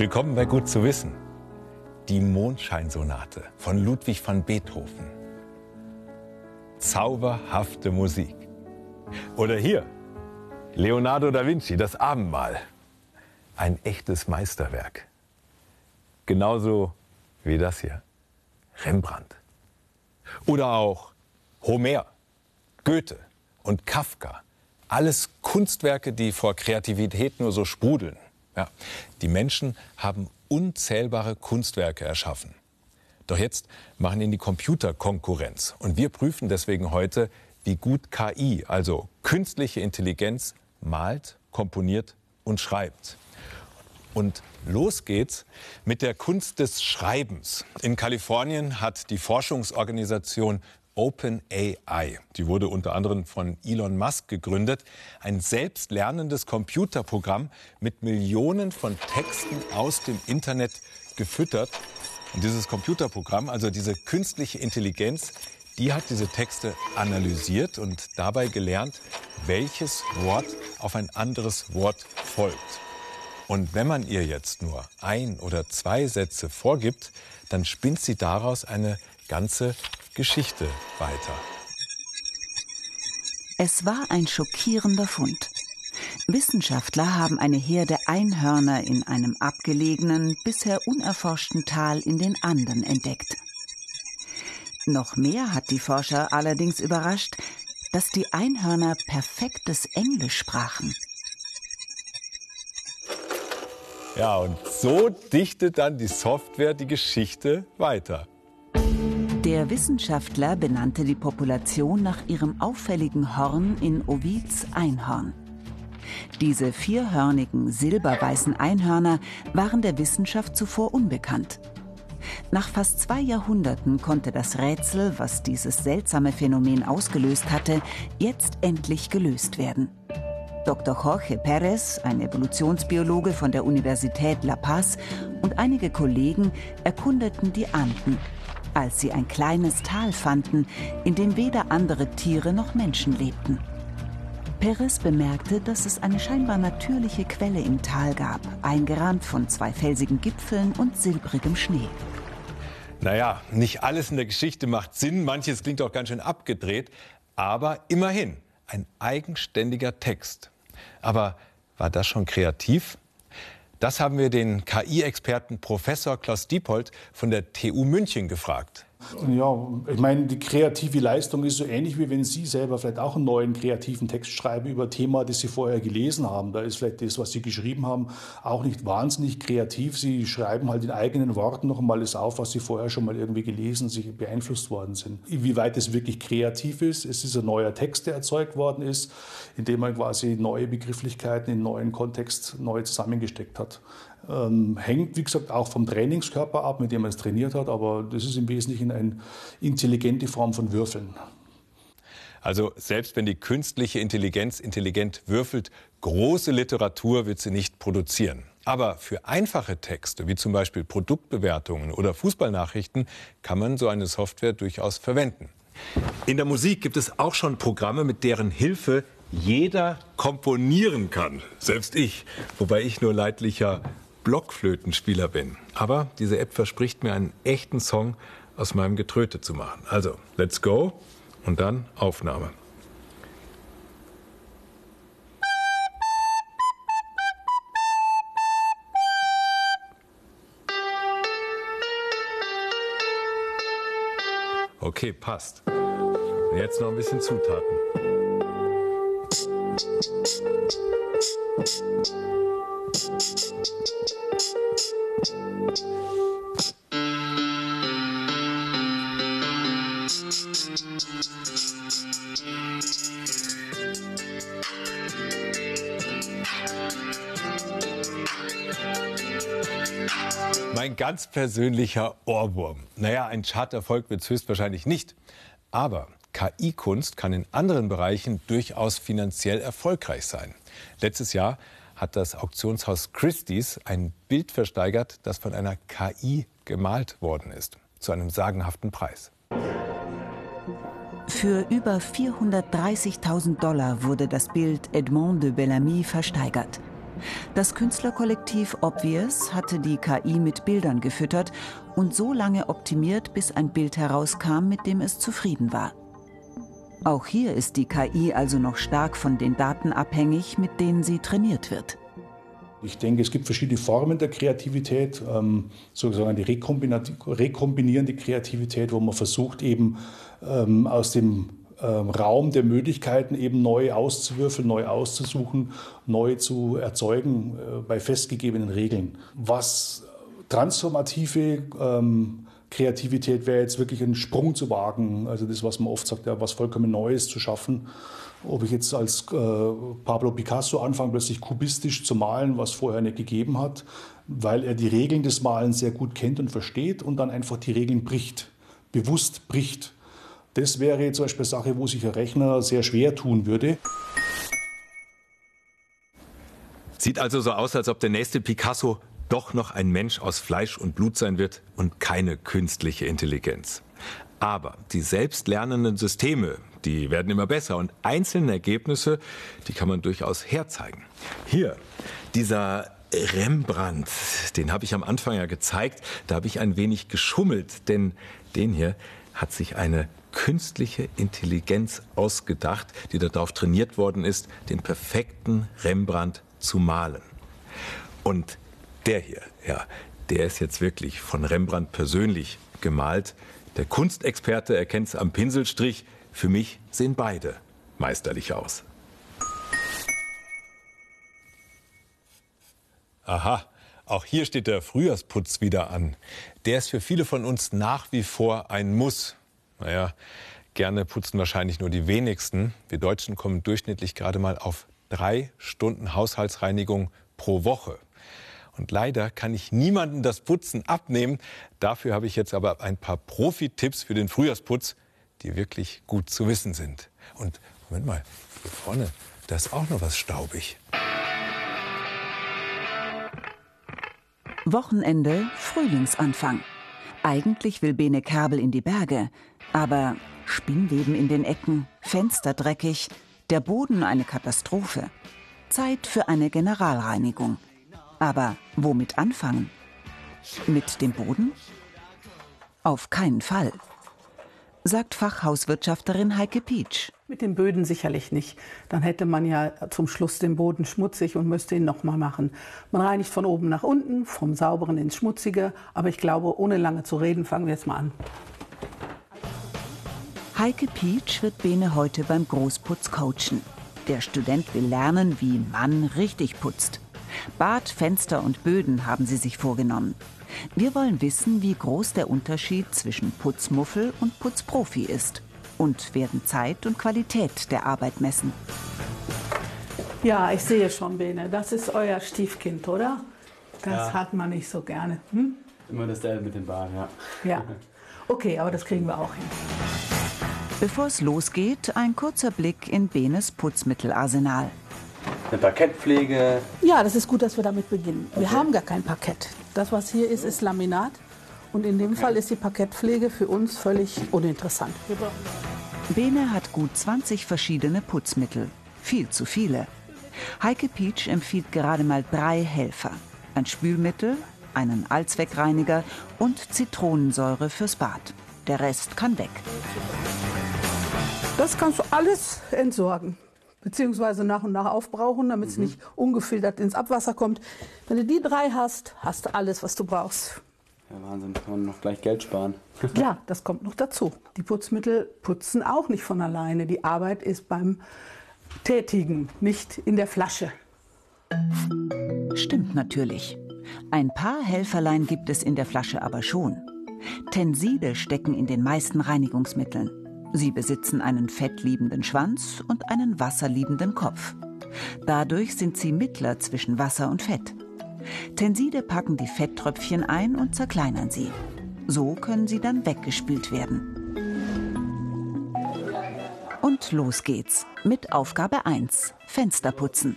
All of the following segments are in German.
Willkommen bei Gut zu wissen. Die Mondscheinsonate von Ludwig van Beethoven. Zauberhafte Musik. Oder hier, Leonardo da Vinci, das Abendmahl. Ein echtes Meisterwerk. Genauso wie das hier, Rembrandt. Oder auch Homer, Goethe und Kafka. Alles Kunstwerke, die vor Kreativität nur so sprudeln. Ja, die Menschen haben unzählbare Kunstwerke erschaffen. Doch jetzt machen ihnen die Computer Konkurrenz. Und wir prüfen deswegen heute, wie gut KI, also künstliche Intelligenz, malt, komponiert und schreibt. Und los geht's mit der Kunst des Schreibens. In Kalifornien hat die Forschungsorganisation OpenAI. Die wurde unter anderem von Elon Musk gegründet. Ein selbstlernendes Computerprogramm mit Millionen von Texten aus dem Internet gefüttert. Und dieses Computerprogramm, also diese künstliche Intelligenz, die hat diese Texte analysiert und dabei gelernt, welches Wort auf ein anderes Wort folgt. Und wenn man ihr jetzt nur ein oder zwei Sätze vorgibt, dann spinnt sie daraus eine ganze Geschichte weiter. Es war ein schockierender Fund. Wissenschaftler haben eine Herde Einhörner in einem abgelegenen, bisher unerforschten Tal in den Anden entdeckt. Noch mehr hat die Forscher allerdings überrascht, dass die Einhörner perfektes Englisch sprachen. Ja, und so dichtet dann die Software die Geschichte weiter. Der Wissenschaftler benannte die Population nach ihrem auffälligen Horn in Ovids Einhorn. Diese vierhörnigen, silberweißen Einhörner waren der Wissenschaft zuvor unbekannt. Nach fast zwei Jahrhunderten konnte das Rätsel, was dieses seltsame Phänomen ausgelöst hatte, jetzt endlich gelöst werden. Dr. Jorge Perez, ein Evolutionsbiologe von der Universität La Paz, und einige Kollegen erkundeten die Anden als sie ein kleines Tal fanden, in dem weder andere Tiere noch Menschen lebten. Perez bemerkte, dass es eine scheinbar natürliche Quelle im Tal gab, eingerahmt von zwei felsigen Gipfeln und silbrigem Schnee. Naja, nicht alles in der Geschichte macht Sinn, manches klingt auch ganz schön abgedreht, aber immerhin ein eigenständiger Text. Aber war das schon kreativ? Das haben wir den KI-Experten Professor Klaus Diepold von der TU München gefragt. Ja, ich meine, die kreative Leistung ist so ähnlich wie wenn Sie selber vielleicht auch einen neuen kreativen Text schreiben über ein Thema, das Sie vorher gelesen haben. Da ist vielleicht das, was Sie geschrieben haben, auch nicht wahnsinnig kreativ. Sie schreiben halt in eigenen Worten noch einmal das auf, was Sie vorher schon mal irgendwie gelesen, sich beeinflusst worden sind. Wie weit es wirklich kreativ ist, es ist ein neuer Text, der erzeugt worden ist, indem man quasi neue Begrifflichkeiten in neuen Kontext neu zusammengesteckt hat. Ähm, hängt, wie gesagt, auch vom Trainingskörper ab, mit dem man es trainiert hat, aber das ist im Wesentlichen eine intelligente Form von Würfeln. Also selbst wenn die künstliche Intelligenz intelligent würfelt, große Literatur wird sie nicht produzieren. Aber für einfache Texte, wie zum Beispiel Produktbewertungen oder Fußballnachrichten, kann man so eine Software durchaus verwenden. In der Musik gibt es auch schon Programme, mit deren Hilfe jeder komponieren kann. Selbst ich, wobei ich nur leidlicher Blockflötenspieler bin. Aber diese App verspricht mir einen echten Song aus meinem Getröte zu machen. Also, let's go und dann Aufnahme. Okay, passt. Jetzt noch ein bisschen Zutaten. Mein ganz persönlicher Ohrwurm. Naja, ein Charterfolg wird es höchstwahrscheinlich nicht. Aber KI-Kunst kann in anderen Bereichen durchaus finanziell erfolgreich sein. Letztes Jahr hat das Auktionshaus Christie's ein Bild versteigert, das von einer KI gemalt worden ist, zu einem sagenhaften Preis. Für über 430.000 Dollar wurde das Bild Edmond de Bellamy versteigert. Das Künstlerkollektiv Obvious hatte die KI mit Bildern gefüttert und so lange optimiert, bis ein Bild herauskam, mit dem es zufrieden war. Auch hier ist die KI also noch stark von den Daten abhängig, mit denen sie trainiert wird. Ich denke, es gibt verschiedene Formen der Kreativität, ähm, sozusagen die rekombinierende Kreativität, wo man versucht, eben ähm, aus dem ähm, Raum der Möglichkeiten eben neu auszuwürfeln, neu auszusuchen, neu zu erzeugen äh, bei festgegebenen Regeln. Was transformative ähm, Kreativität wäre jetzt wirklich einen Sprung zu wagen, also das, was man oft sagt, ja, was vollkommen Neues zu schaffen. Ob ich jetzt als äh, Pablo Picasso anfange, plötzlich kubistisch zu malen, was vorher nicht gegeben hat, weil er die Regeln des Malens sehr gut kennt und versteht und dann einfach die Regeln bricht, bewusst bricht. Das wäre zum Beispiel eine Sache, wo sich ein Rechner sehr schwer tun würde. Sieht also so aus, als ob der nächste Picasso doch noch ein Mensch aus Fleisch und Blut sein wird und keine künstliche Intelligenz. Aber die selbstlernenden Systeme, die werden immer besser und einzelne Ergebnisse, die kann man durchaus herzeigen. Hier, dieser Rembrandt, den habe ich am Anfang ja gezeigt, da habe ich ein wenig geschummelt, denn den hier hat sich eine künstliche Intelligenz ausgedacht, die darauf trainiert worden ist, den perfekten Rembrandt zu malen. Und der hier, ja, der ist jetzt wirklich von Rembrandt persönlich gemalt. Der Kunstexperte erkennt es am Pinselstrich. Für mich sehen beide meisterlich aus. Aha, auch hier steht der Frühjahrsputz wieder an. Der ist für viele von uns nach wie vor ein Muss. Naja, gerne putzen wahrscheinlich nur die wenigsten. Wir Deutschen kommen durchschnittlich gerade mal auf drei Stunden Haushaltsreinigung pro Woche. Und leider kann ich niemandem das Putzen abnehmen. Dafür habe ich jetzt aber ein paar Profi-Tipps für den Frühjahrsputz, die wirklich gut zu wissen sind. Und Moment mal, hier vorne, da ist auch noch was staubig. Wochenende, Frühlingsanfang. Eigentlich will Bene Kerbel in die Berge, aber Spinnweben in den Ecken, Fenster dreckig, der Boden eine Katastrophe. Zeit für eine Generalreinigung. Aber womit anfangen? Mit dem Boden? Auf keinen Fall, sagt Fachhauswirtschafterin Heike Pietsch. Mit den Böden sicherlich nicht. Dann hätte man ja zum Schluss den Boden schmutzig und müsste ihn nochmal machen. Man reinigt von oben nach unten, vom Sauberen ins Schmutzige. Aber ich glaube, ohne lange zu reden, fangen wir jetzt mal an. Heike Pietsch wird Bene heute beim Großputz coachen. Der Student will lernen, wie man richtig putzt. Bad, Fenster und Böden haben sie sich vorgenommen. Wir wollen wissen, wie groß der Unterschied zwischen Putzmuffel und Putzprofi ist und werden Zeit und Qualität der Arbeit messen. Ja, ich sehe schon, Bene, das ist euer Stiefkind, oder? Das ja. hat man nicht so gerne. Hm? Immer das der mit den Bahnen, ja. Ja. Okay, aber das kriegen wir auch hin. Bevor es losgeht, ein kurzer Blick in Benes Putzmittelarsenal. Eine Parkettpflege. Ja, das ist gut, dass wir damit beginnen. Wir haben gar kein Parkett. Das, was hier ist, ist Laminat. Und in dem Fall ist die Parkettpflege für uns völlig uninteressant. Bene hat gut 20 verschiedene Putzmittel. Viel zu viele. Heike Pietsch empfiehlt gerade mal drei Helfer. Ein Spülmittel, einen Allzweckreiniger und Zitronensäure fürs Bad. Der Rest kann weg. Das kannst du alles entsorgen, beziehungsweise nach und nach aufbrauchen, damit es mhm. nicht ungefiltert ins Abwasser kommt. Wenn du die drei hast, hast du alles, was du brauchst. Ja, Wahnsinn, kann man noch gleich Geld sparen. ja, das kommt noch dazu. Die Putzmittel putzen auch nicht von alleine. Die Arbeit ist beim Tätigen, nicht in der Flasche. Stimmt natürlich. Ein paar Helferlein gibt es in der Flasche aber schon. Tenside stecken in den meisten Reinigungsmitteln. Sie besitzen einen fettliebenden Schwanz und einen wasserliebenden Kopf. Dadurch sind sie Mittler zwischen Wasser und Fett. Tenside packen die Fetttröpfchen ein und zerkleinern sie. So können sie dann weggespült werden. Und los geht's mit Aufgabe 1: Fenster putzen.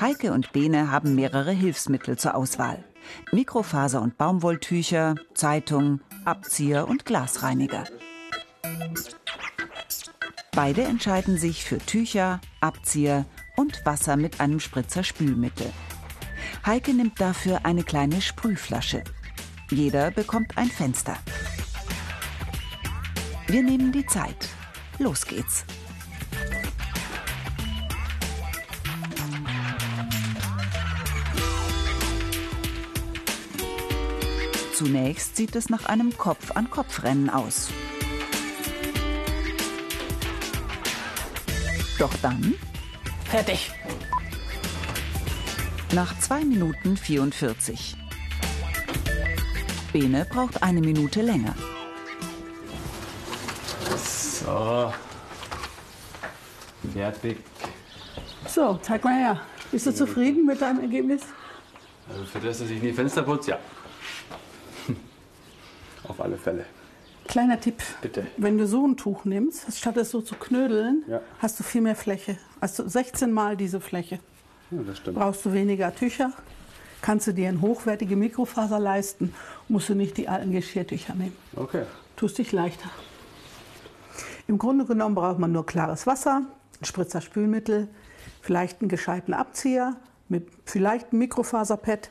Heike und Bene haben mehrere Hilfsmittel zur Auswahl. Mikrofaser- und Baumwolltücher, Zeitung, Abzieher und Glasreiniger. Beide entscheiden sich für Tücher, Abzieher und Wasser mit einem Spritzer Spülmittel. Heike nimmt dafür eine kleine Sprühflasche. Jeder bekommt ein Fenster. Wir nehmen die Zeit. Los geht's. Zunächst sieht es nach einem Kopf-an-Kopf-Rennen aus. Doch dann, Fertig. nach 2 Minuten 44. Bene braucht eine Minute länger. So. Fertig. So, zeig mal her. Bist du zufrieden mit deinem Ergebnis? Also für das, dass ich nie Fenster putze, ja. Auf alle Fälle. Kleiner Tipp. Bitte. Wenn du so ein Tuch nimmst, statt es so zu knödeln, Ja. hast du viel mehr Fläche. Also 16 Mal diese Fläche. Ja, das stimmt. Brauchst du weniger Tücher, kannst du dir eine hochwertige Mikrofaser leisten, musst du nicht die alten Geschirrtücher nehmen. Okay. Tust dich leichter. Im Grunde genommen braucht man nur klares Wasser, ein Spritzer Spülmittel, vielleicht einen gescheiten Abzieher mit vielleicht einem Mikrofaserpad,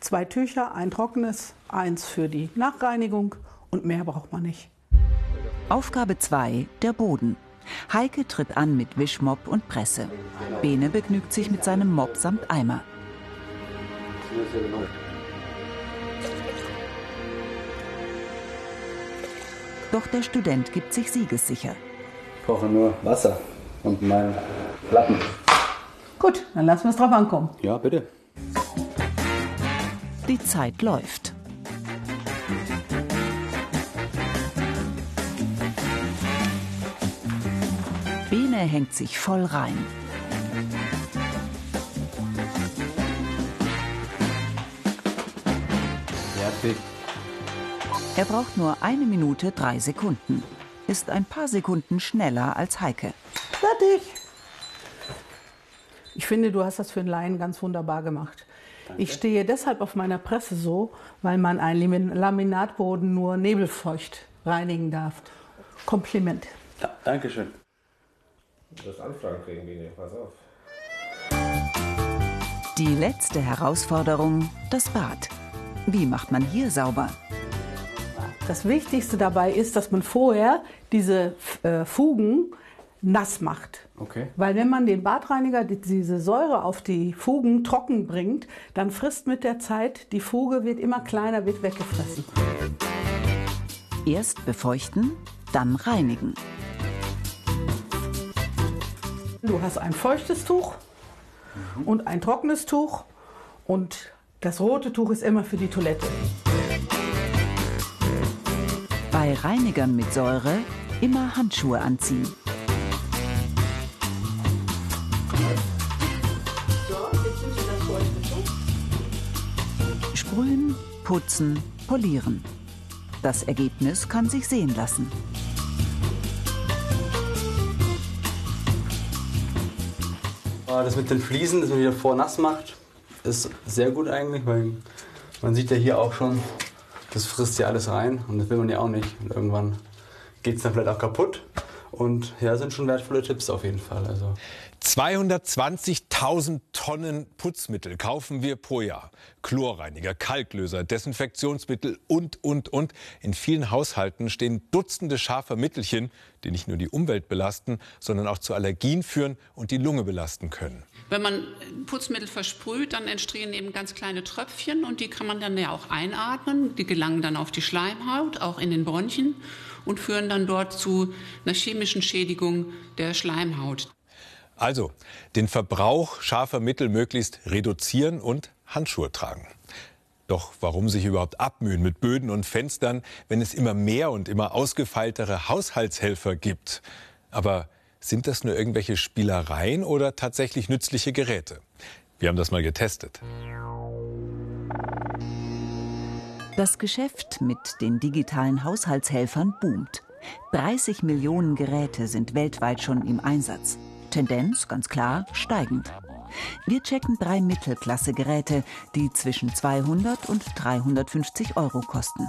zwei Tücher, ein trockenes, eins für die Nachreinigung und mehr braucht man nicht. Aufgabe 2, der Boden. Heike tritt an mit Wischmopp und Presse. Bene begnügt sich mit seinem Mopp samt Eimer. Doch der Student gibt sich siegessicher. Ich brauche nur Wasser und meinen Lappen. Gut, dann lassen wir es drauf ankommen. Ja, bitte. Die Zeit läuft. Hängt sich voll rein. Fertig. Er braucht nur eine Minute drei Sekunden. Ist ein paar Sekunden schneller als Heike. Fertig. Ich finde, du hast das für einen Laien ganz wunderbar gemacht. Ich stehe deshalb auf meiner Presse so, weil man einen Lamin- Laminatboden nur nebelfeucht reinigen darf. Kompliment. Ja, Dankeschön. Du wirst Anfragen kriegen, Bene. Pass auf. Die letzte Herausforderung, das Bad. Wie macht man hier sauber? Das Wichtigste dabei ist, dass man vorher diese äh, Fugen nass macht. Okay. Weil wenn man den Badreiniger, die- diese Säure auf die Fugen trocken bringt, dann frisst mit der Zeit, die Fuge wird immer kleiner, wird weggefressen. Erst befeuchten, dann reinigen. Du hast ein feuchtes Tuch und ein trockenes Tuch und das rote Tuch ist immer für die Toilette. Bei Reinigern mit Säure immer Handschuhe anziehen. Sprühen, putzen, polieren. Das Ergebnis kann sich sehen lassen. Aber Das mit den Fliesen, das man wieder vor nass macht, ist sehr gut eigentlich, weil man sieht ja hier auch schon, das frisst ja alles rein und das will man ja auch nicht. Und irgendwann geht es dann vielleicht auch kaputt. Und ja, sind schon wertvolle Tipps auf jeden Fall. Also 220.000 Tonnen Putzmittel kaufen wir pro Jahr. Chlorreiniger, Kalklöser, Desinfektionsmittel und, und, und. In vielen Haushalten stehen Dutzende scharfer Mittelchen, die nicht nur die Umwelt belasten, sondern auch zu Allergien führen und die Lunge belasten können. Wenn man Putzmittel versprüht, dann entstehen eben ganz kleine Tröpfchen und die kann man dann ja auch einatmen. Die gelangen dann auf die Schleimhaut, auch in den Bronchien und führen dann dort zu einer chemischen Schädigung der Schleimhaut. Also, den Verbrauch scharfer Mittel möglichst reduzieren und Handschuhe tragen. Doch warum sich überhaupt abmühen mit Böden und Fenstern, wenn es immer mehr und immer ausgefeiltere Haushaltshelfer gibt? Aber sind das nur irgendwelche Spielereien oder tatsächlich nützliche Geräte? Wir haben das mal getestet. Das Geschäft mit den digitalen Haushaltshelfern boomt. 30 Millionen Geräte sind weltweit schon im Einsatz. Tendenz ganz klar steigend. Wir checken drei Mittelklasse-Geräte, die zwischen 200 und 350 Euro kosten.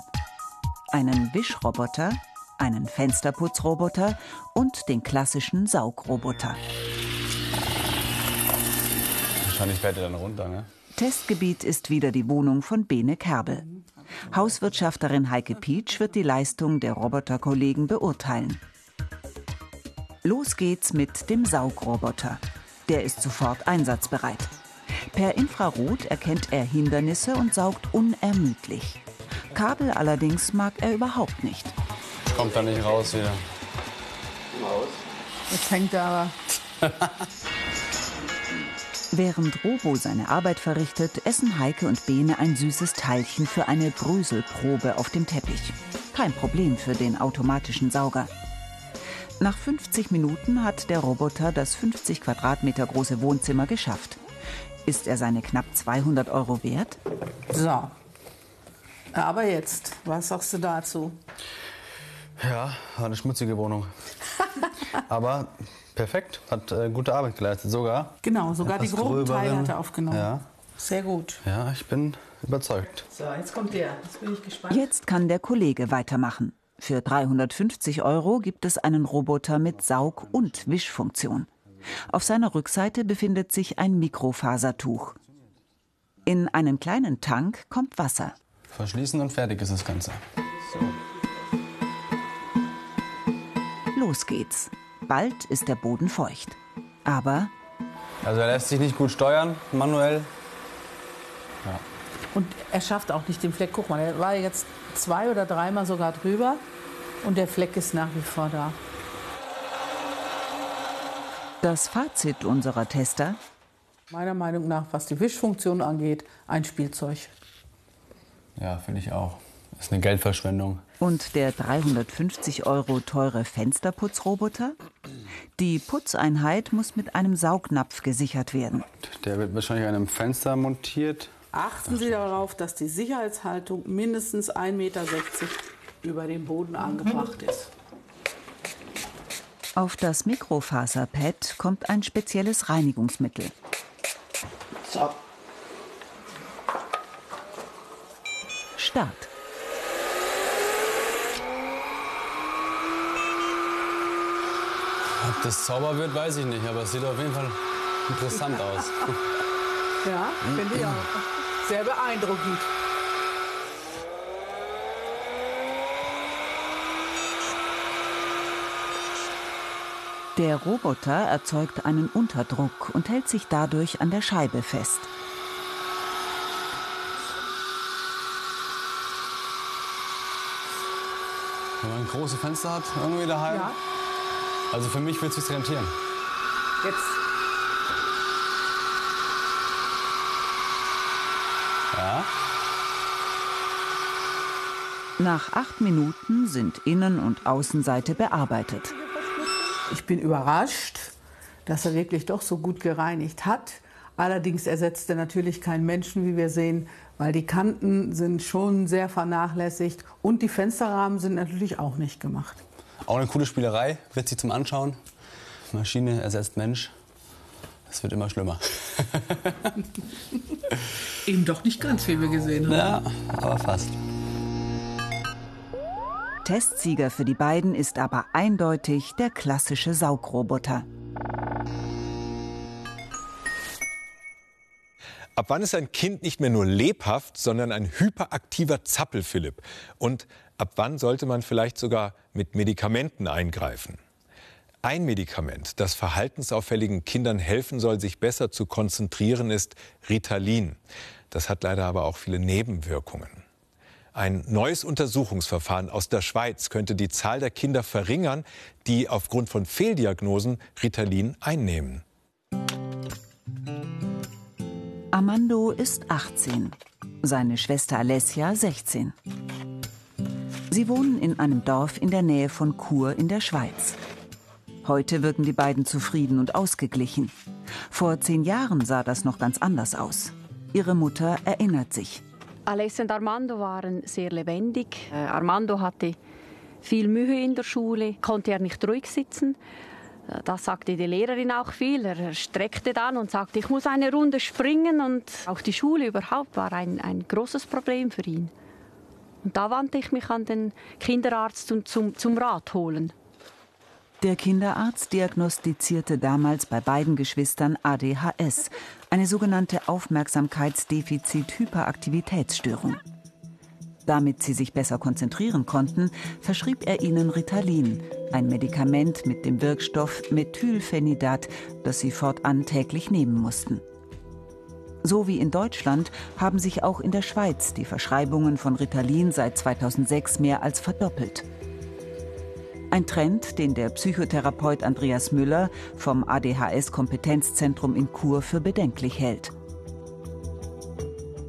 Einen Wischroboter, einen Fensterputzroboter und den klassischen Saugroboter. wahrscheinlich fährt er dann runter, ne? Testgebiet ist wieder die Wohnung von Bene Kerbel. Hauswirtschafterin Heike Pietsch wird die Leistung der Roboterkollegen beurteilen. Los geht's mit dem Saugroboter. Der ist sofort einsatzbereit. Per Infrarot erkennt er Hindernisse und saugt unermüdlich. Kabel allerdings mag er überhaupt nicht. Kommt da nicht raus wieder. Jetzt hängt er aber. Während Robo seine Arbeit verrichtet, essen Heike und Bene ein süßes Teilchen für eine Bröselprobe auf dem Teppich. Kein Problem für den automatischen Sauger. Nach 50 Minuten hat der Roboter das 50 Quadratmeter große Wohnzimmer geschafft. Ist er seine knapp 200 Euro wert? So. Aber jetzt, was sagst du dazu? Ja, war eine schmutzige Wohnung. Aber perfekt, hat äh, gute Arbeit geleistet sogar. Genau, sogar die groben Teile hat er aufgenommen. Ja, Sehr gut. ja, ich bin überzeugt. So, jetzt kommt der. Jetzt bin ich gespannt. Jetzt kann der Kollege weitermachen. Für 350 Euro gibt es einen Roboter mit Saug- und Wischfunktion. Auf seiner Rückseite befindet sich ein Mikrofasertuch. In einen kleinen Tank kommt Wasser. Verschließen und fertig ist das Ganze. Los geht's. Bald ist der Boden feucht. Aber Also er lässt sich nicht gut steuern, manuell. Und er schafft auch nicht den Fleck. Guck mal, er war jetzt zwei oder dreimal sogar drüber. Und der Fleck ist nach wie vor da. das Fazit unserer Tester, Meiner Meinung nach, was die Wischfunktion angeht, ein Spielzeug. Ja, finde ich auch. Ist eine Geldverschwendung. Und der 350 Euro teure Fensterputzroboter? Die Putzeinheit muss mit einem Saugnapf gesichert werden. Der wird wahrscheinlich an einem Fenster montiert. Achten Sie darauf, dass die Sicherheitshaltung mindestens 1,60 Meter über dem Boden angebracht ist. Auf das Mikrofaserpad kommt ein spezielles Reinigungsmittel. So. Start. Ob das sauber wird, weiß ich nicht, aber es sieht auf jeden Fall interessant aus. Ja, finde ich auch. Sehr beeindruckend. Der Roboter erzeugt einen Unterdruck und hält sich dadurch an der Scheibe fest. Wenn man große Fenster hat, irgendwie daheim. Ja, Also für mich wird es sich rentieren. jetzt. Ja. Nach acht Minuten sind Innen- und Außenseite bearbeitet. Ich bin überrascht, dass er wirklich doch so gut gereinigt hat. Allerdings ersetzt er natürlich keinen Menschen, wie wir sehen, weil die Kanten sind schon sehr vernachlässigt und die Fensterrahmen sind natürlich auch nicht gemacht. Auch eine coole Spielerei, witzig zum Anschauen. Maschine ersetzt Mensch. Es wird immer schlimmer. Eben doch nicht ganz, wie wir gesehen haben. Ja, aber fast. Testsieger für die beiden ist aber eindeutig der klassische Saugroboter. Ab wann ist ein Kind nicht mehr nur lebhaft, sondern ein hyperaktiver Zappelphilipp? Und ab wann sollte man vielleicht sogar mit Medikamenten eingreifen? Ein Medikament, das verhaltensauffälligen Kindern helfen soll, sich besser zu konzentrieren, ist Ritalin. Das hat leider aber auch viele Nebenwirkungen. Ein neues Untersuchungsverfahren aus der Schweiz könnte die Zahl der Kinder verringern, die aufgrund von Fehldiagnosen Ritalin einnehmen. Armando ist 18, seine Schwester Alessia 16. Sie wohnen in einem Dorf in der Nähe von Chur in der Schweiz. Heute wirken die beiden zufrieden und ausgeglichen. Vor zehn Jahren sah das noch ganz anders aus. Ihre Mutter erinnert sich. Alessia und Armando waren sehr lebendig. Äh, Armando hatte viel Mühe in der Schule, konnte er nicht ruhig sitzen. Äh, Das sagte die Lehrerin auch viel. Er streckte dann und sagte, ich muss eine Runde springen. Und auch die Schule überhaupt war ein, ein großes Problem für ihn. Und da wandte ich mich an den Kinderarzt und zum, zum Rat holen. Der Kinderarzt diagnostizierte damals bei beiden Geschwistern ADHS, eine sogenannte Aufmerksamkeitsdefizit-Hyperaktivitätsstörung. Damit sie sich besser konzentrieren konnten, verschrieb er ihnen Ritalin, ein Medikament mit dem Wirkstoff Methylphenidat, das sie fortan täglich nehmen mussten. So wie in Deutschland haben sich auch in der Schweiz die Verschreibungen von Ritalin seit 2006 mehr als verdoppelt. Ein Trend, den der Psychotherapeut Andreas Müller vom ADHS-Kompetenzzentrum in Chur für bedenklich hält.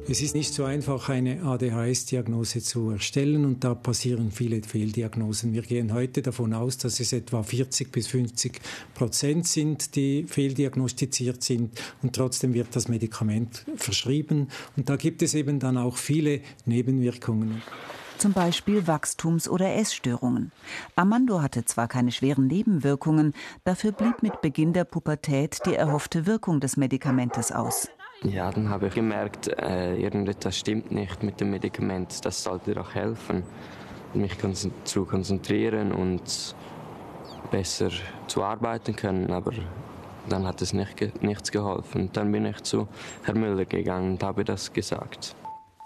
Es ist nicht so einfach, eine ADHS-Diagnose zu erstellen und da passieren viele Fehldiagnosen. Wir gehen heute davon aus, dass es etwa 40 bis 50 Prozent sind, die fehldiagnostiziert sind und trotzdem wird das Medikament verschrieben und da gibt es eben dann auch viele Nebenwirkungen zum Beispiel Wachstums- oder Essstörungen. Armando hatte zwar keine schweren Nebenwirkungen, dafür blieb mit Beginn der Pubertät die erhoffte Wirkung des Medikamentes aus. Ja, dann habe ich gemerkt, äh, irgendetwas stimmt nicht mit dem Medikament. Das sollte doch helfen, mich zu konzentrieren und besser zu arbeiten können. Aber dann hat es nicht, nichts geholfen. Dann bin ich zu Herrn Müller gegangen und habe das gesagt.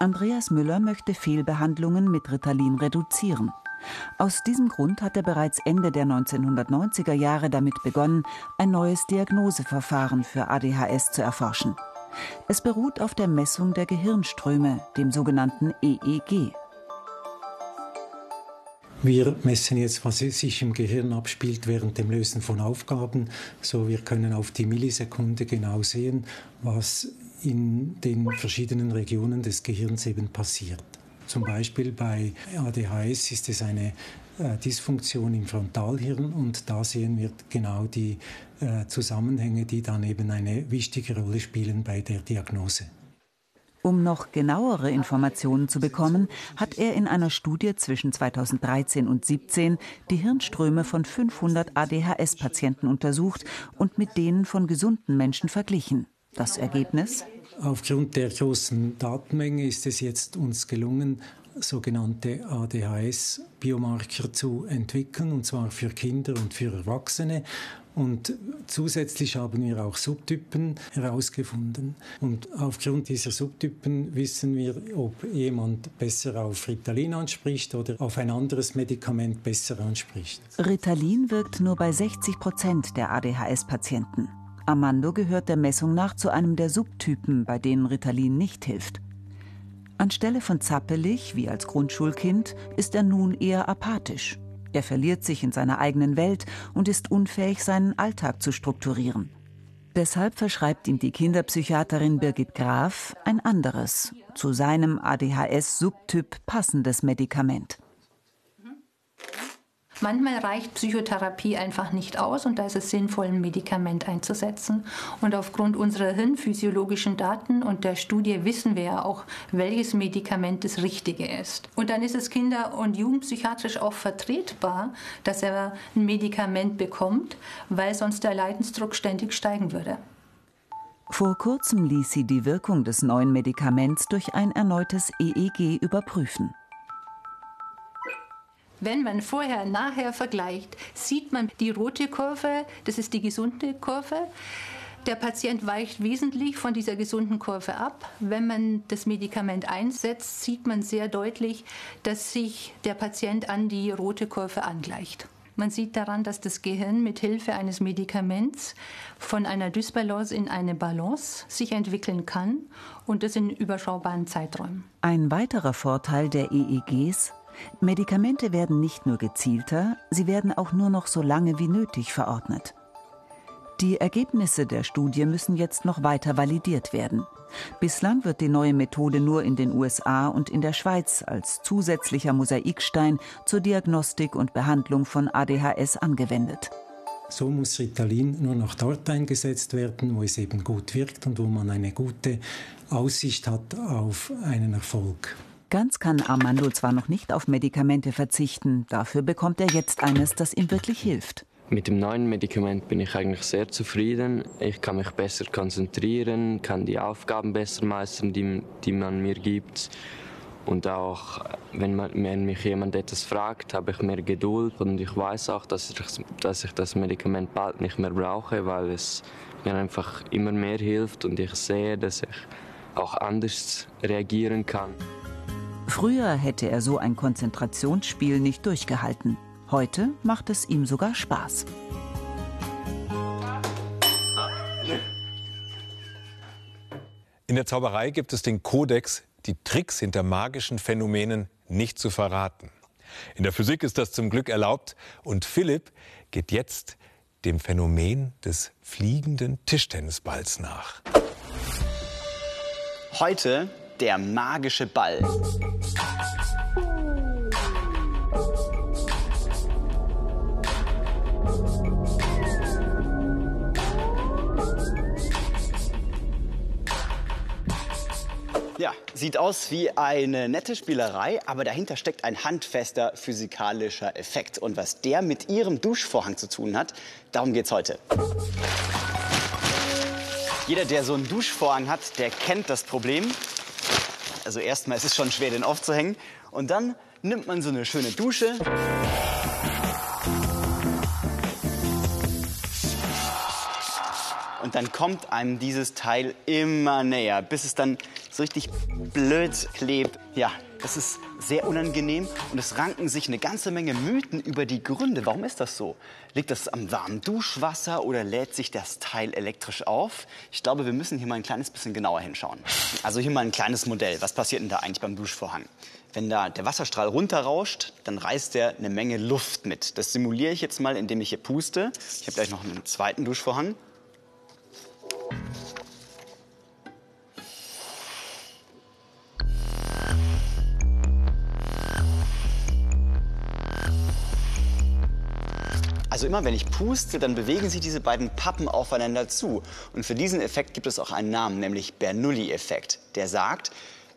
Andreas Müller möchte Fehlbehandlungen mit Ritalin reduzieren. Aus diesem Grund hat er bereits Ende der 1990er Jahre damit begonnen, ein neues Diagnoseverfahren für ADHS zu erforschen. Es beruht auf der Messung der Gehirnströme, dem sogenannten EEG. Wir messen jetzt, was sich im Gehirn abspielt während dem Lösen von Aufgaben. So, wir können auf die Millisekunde genau sehen, was in den verschiedenen Regionen des Gehirns eben passiert. Zum Beispiel bei ADHS ist es eine äh, Dysfunktion im Frontalhirn und da sehen wir genau die äh, Zusammenhänge, die dann eben eine wichtige Rolle spielen bei der Diagnose. Um noch genauere Informationen zu bekommen, hat er in einer Studie zwischen 2013 und 2017 die Hirnströme von 500 ADHS-Patienten untersucht und mit denen von gesunden Menschen verglichen. Das Ergebnis? Aufgrund der großen Datenmenge ist es jetzt uns gelungen, sogenannte ADHS-Biomarker zu entwickeln, und zwar für Kinder und für Erwachsene. Und zusätzlich haben wir auch Subtypen herausgefunden. Und aufgrund dieser Subtypen wissen wir, ob jemand besser auf Ritalin anspricht oder auf ein anderes Medikament besser anspricht. Ritalin wirkt nur bei 60 Prozent der ADHS-Patienten. Armando gehört der Messung nach zu einem der Subtypen, bei denen Ritalin nicht hilft. Anstelle von zappelig, wie als Grundschulkind, ist er nun eher apathisch. Er verliert sich in seiner eigenen Welt und ist unfähig, seinen Alltag zu strukturieren. Deshalb verschreibt ihm die Kinderpsychiaterin Birgit Graf ein anderes, zu seinem ADHS-Subtyp passendes Medikament. Manchmal reicht Psychotherapie einfach nicht aus und da ist es sinnvoll, ein Medikament einzusetzen. Und aufgrund unserer hirnphysiologischen Daten und der Studie wissen wir ja auch, welches Medikament das Richtige ist. Und dann ist es kinder- und jugendpsychiatrisch auch vertretbar, dass er ein Medikament bekommt, weil sonst der Leidensdruck ständig steigen würde. Vor kurzem ließ sie die Wirkung des neuen Medikaments durch ein erneutes EEG überprüfen. Wenn man vorher nachher vergleicht, sieht man die rote Kurve, das ist die gesunde Kurve. Der Patient weicht wesentlich von dieser gesunden Kurve ab. Wenn man das Medikament einsetzt, sieht man sehr deutlich, dass sich der Patient an die rote Kurve angleicht. Man sieht daran, dass das Gehirn mit Hilfe eines Medikaments von einer Dysbalance in eine Balance sich entwickeln kann und das in überschaubaren Zeiträumen. Ein weiterer Vorteil der EEGs Medikamente werden nicht nur gezielter, sie werden auch nur noch so lange wie nötig verordnet. Die Ergebnisse der Studie müssen jetzt noch weiter validiert werden. Bislang wird die neue Methode nur in den USA und in der Schweiz als zusätzlicher Mosaikstein zur Diagnostik und Behandlung von ADHS angewendet. So muss Ritalin nur noch dort eingesetzt werden, wo es eben gut wirkt und wo man eine gute Aussicht hat auf einen Erfolg. Ganz kann Armando zwar noch nicht auf Medikamente verzichten, dafür bekommt er jetzt eines, das ihm wirklich hilft. Mit dem neuen Medikament bin ich eigentlich sehr zufrieden. Ich kann mich besser konzentrieren, kann die Aufgaben besser meistern, die, die man mir gibt. Und auch, wenn, man, wenn mich jemand etwas fragt, habe ich mehr Geduld und ich weiß auch, dass ich, dass ich das Medikament bald nicht mehr brauche, weil es mir einfach immer mehr hilft und ich sehe, dass ich auch anders reagieren kann. Früher hätte er so ein Konzentrationsspiel nicht durchgehalten. Heute macht es ihm sogar Spaß. In der Zauberei gibt es den Kodex, die Tricks hinter magischen Phänomenen nicht zu verraten. In der Physik ist das zum Glück erlaubt und Philipp geht jetzt dem Phänomen des fliegenden Tischtennisballs nach. Heute der magische Ball. Ja, sieht aus wie eine nette Spielerei, aber dahinter steckt ein handfester physikalischer Effekt. Und was der mit Ihrem Duschvorhang zu tun hat, darum geht's heute. Jeder, der so einen Duschvorhang hat, der kennt das Problem. Also erstmal ist es schon schwer, den aufzuhängen. Und dann nimmt man so eine schöne Dusche. Und dann kommt einem dieses Teil immer näher, bis es dann so richtig blöd klebt. Ja, das ist sehr unangenehm und es ranken sich eine ganze Menge Mythen über die Gründe. Warum ist das so? Liegt das am warmen Duschwasser oder lädt sich das Teil elektrisch auf? Ich glaube, wir müssen hier mal ein kleines bisschen genauer hinschauen. Also hier mal ein kleines Modell. Was passiert denn da eigentlich beim Duschvorhang? Wenn da der Wasserstrahl runterrauscht, dann reißt er eine Menge Luft mit. Das simuliere ich jetzt mal, indem ich hier puste. Ich habe gleich noch einen zweiten Duschvorhang. Also immer wenn ich puste, dann bewegen sich diese beiden Pappen aufeinander zu. Und für diesen Effekt gibt es auch einen Namen, nämlich Bernoulli-Effekt. Der sagt,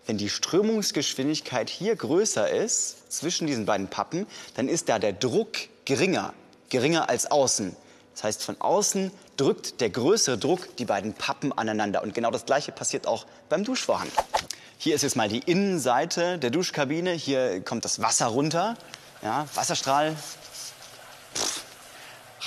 wenn die Strömungsgeschwindigkeit hier größer ist, zwischen diesen beiden Pappen, dann ist da der Druck geringer, geringer als außen. Das heißt, von außen drückt der größere Druck die beiden Pappen aneinander. Und genau das Gleiche passiert auch beim Duschvorhang. Hier ist jetzt mal die Innenseite der Duschkabine. Hier kommt das Wasser runter. Ja, Wasserstrahl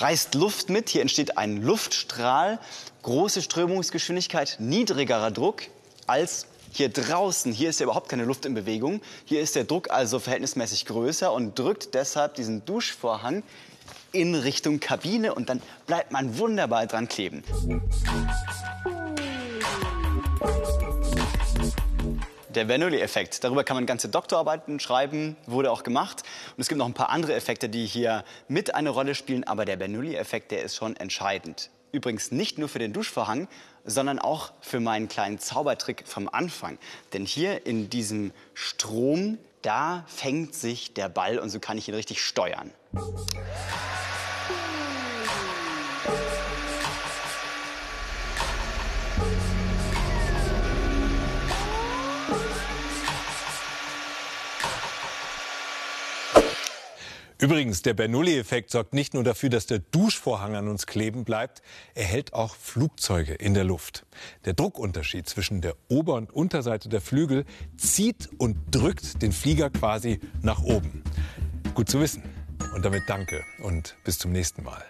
reißt Luft mit. Hier entsteht ein Luftstrahl. Große Strömungsgeschwindigkeit, niedrigerer Druck als hier draußen. Hier ist ja überhaupt keine Luft in Bewegung. Hier ist der Druck also verhältnismäßig größer und drückt deshalb diesen Duschvorhang in Richtung Kabine und dann bleibt man wunderbar dran kleben. Der Bernoulli-Effekt. Darüber kann man ganze Doktorarbeiten schreiben, wurde auch gemacht. Und es gibt noch ein paar andere Effekte, die hier mit eine Rolle spielen. Aber der Bernoulli-Effekt, der ist schon entscheidend. Übrigens nicht nur für den Duschvorhang, sondern auch für meinen kleinen Zaubertrick vom Anfang. Denn hier in diesem Strom, da fängt sich der Ball und so kann ich ihn richtig steuern. Übrigens, der Bernoulli-Effekt sorgt nicht nur dafür, dass der Duschvorhang an uns kleben bleibt, er hält auch Flugzeuge in der Luft. Der Druckunterschied zwischen der Ober- und Unterseite der Flügel zieht und drückt den Flieger quasi nach oben. Gut zu wissen. Und damit danke und bis zum nächsten Mal.